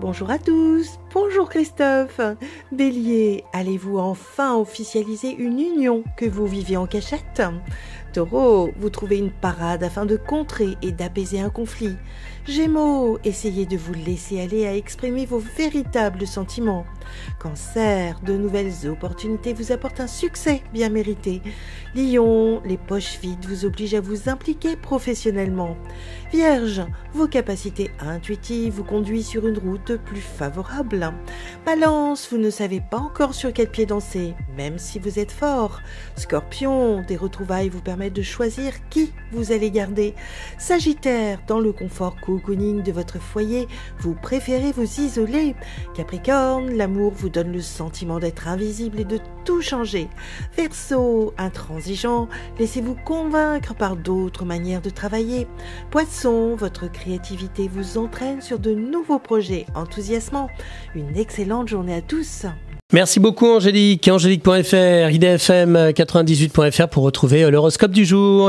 Bonjour à tous, bonjour Christophe. Bélier, allez-vous enfin officialiser une union que vous vivez en cachette? Taureau, vous trouvez une parade afin de contrer et d'apaiser un conflit. Gémeaux, essayez de vous laisser aller à exprimer vos véritables sentiments. Cancer, de nouvelles opportunités vous apportent un succès bien mérité. Lion, les poches vides vous obligent à vous impliquer professionnellement. Vierge, vos capacités intuitives vous conduisent sur une route plus favorable. Balance, vous ne savez pas encore sur quel pied danser, même si vous êtes fort. Scorpion, des retrouvailles vous permettent de choisir qui vous allez garder. Sagittaire, dans le confort cocooning de votre foyer, vous préférez vous isoler. Capricorne, l'amour vous donne le sentiment d'être invisible et de tout changer. Verseau, intransigeant, laissez-vous convaincre par d'autres manières de travailler. Poisson, votre créativité vous entraîne sur de nouveaux projets enthousiasmants. Une excellente journée à tous. Merci beaucoup Angélique. Angélique.fr, idfm98.fr pour retrouver l'horoscope du jour.